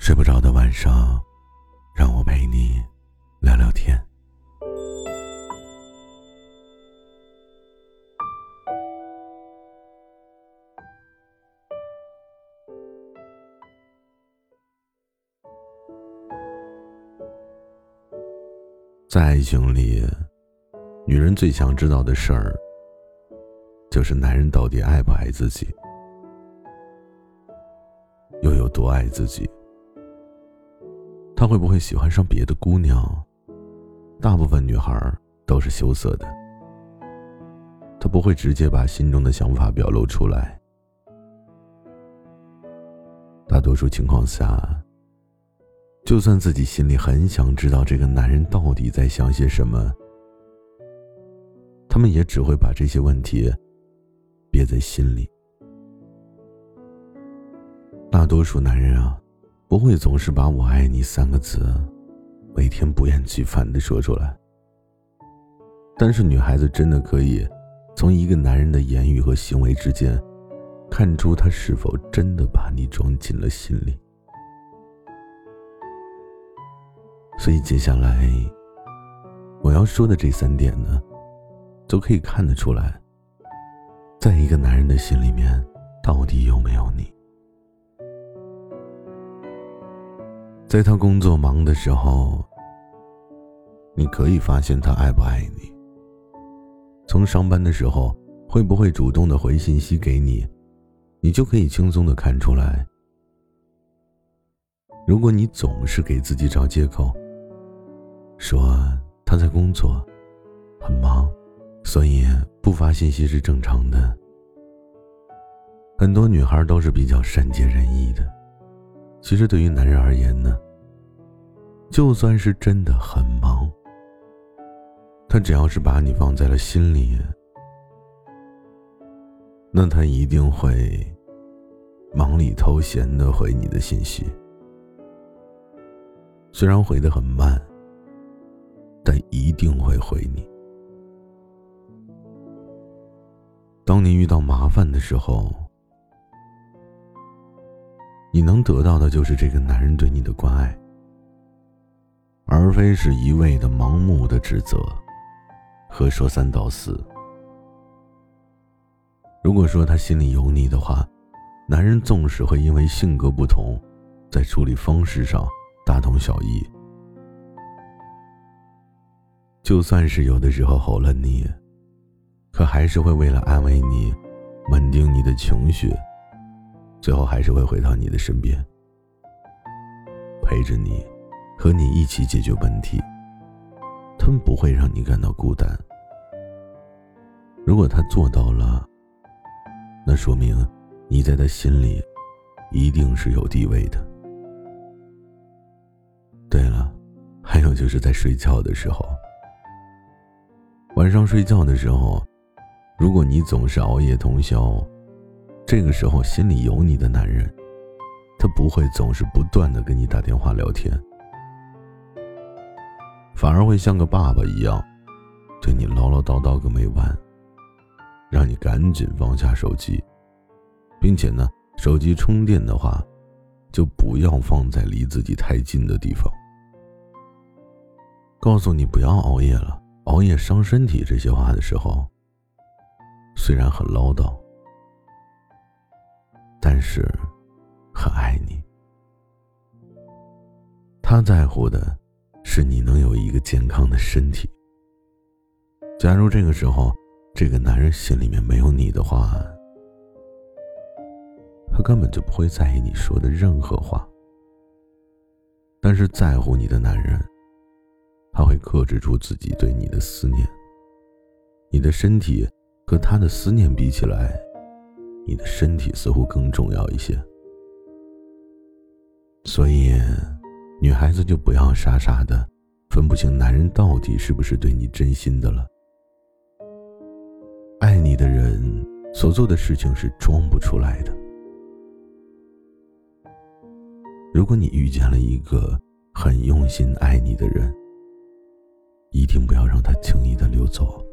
睡不着的晚上，让我陪你聊聊天。在爱情里，女人最想知道的事儿，就是男人到底爱不爱自己，又有多爱自己。他会不会喜欢上别的姑娘？大部分女孩都是羞涩的，他不会直接把心中的想法表露出来。大多数情况下，就算自己心里很想知道这个男人到底在想些什么，他们也只会把这些问题憋在心里。大多数男人啊。不会总是把我爱你三个字，每天不厌其烦的说出来。但是女孩子真的可以，从一个男人的言语和行为之间，看出他是否真的把你装进了心里。所以接下来我要说的这三点呢，都可以看得出来，在一个男人的心里面，到底有没有你。在他工作忙的时候，你可以发现他爱不爱你。从上班的时候会不会主动的回信息给你，你就可以轻松的看出来。如果你总是给自己找借口，说他在工作，很忙，所以不发信息是正常的。很多女孩都是比较善解人意的。其实对于男人而言呢，就算是真的很忙，他只要是把你放在了心里，那他一定会忙里偷闲的回你的信息。虽然回的很慢，但一定会回你。当你遇到麻烦的时候。你能得到的就是这个男人对你的关爱，而非是一味的盲目的指责和说三道四。如果说他心里有你的话，男人纵使会因为性格不同，在处理方式上大同小异，就算是有的时候吼了你，可还是会为了安慰你，稳定你的情绪。最后还是会回到你的身边，陪着你，和你一起解决问题。他们不会让你感到孤单。如果他做到了，那说明你在他心里一定是有地位的。对了，还有就是在睡觉的时候，晚上睡觉的时候，如果你总是熬夜通宵。这个时候，心里有你的男人，他不会总是不断的跟你打电话聊天，反而会像个爸爸一样，对你唠唠叨叨个没完，让你赶紧放下手机，并且呢，手机充电的话，就不要放在离自己太近的地方，告诉你不要熬夜了，熬夜伤身体这些话的时候，虽然很唠叨。是，很爱你。他在乎的，是你能有一个健康的身体。假如这个时候，这个男人心里面没有你的话，他根本就不会在意你说的任何话。但是在乎你的男人，他会克制住自己对你的思念。你的身体和他的思念比起来。你的身体似乎更重要一些。所以，女孩子就不要傻傻的分不清男人到底是不是对你真心的了。爱你的人所做的事情是装不出来的。如果你遇见了一个很用心爱你的人，一定不要让他轻易的溜走。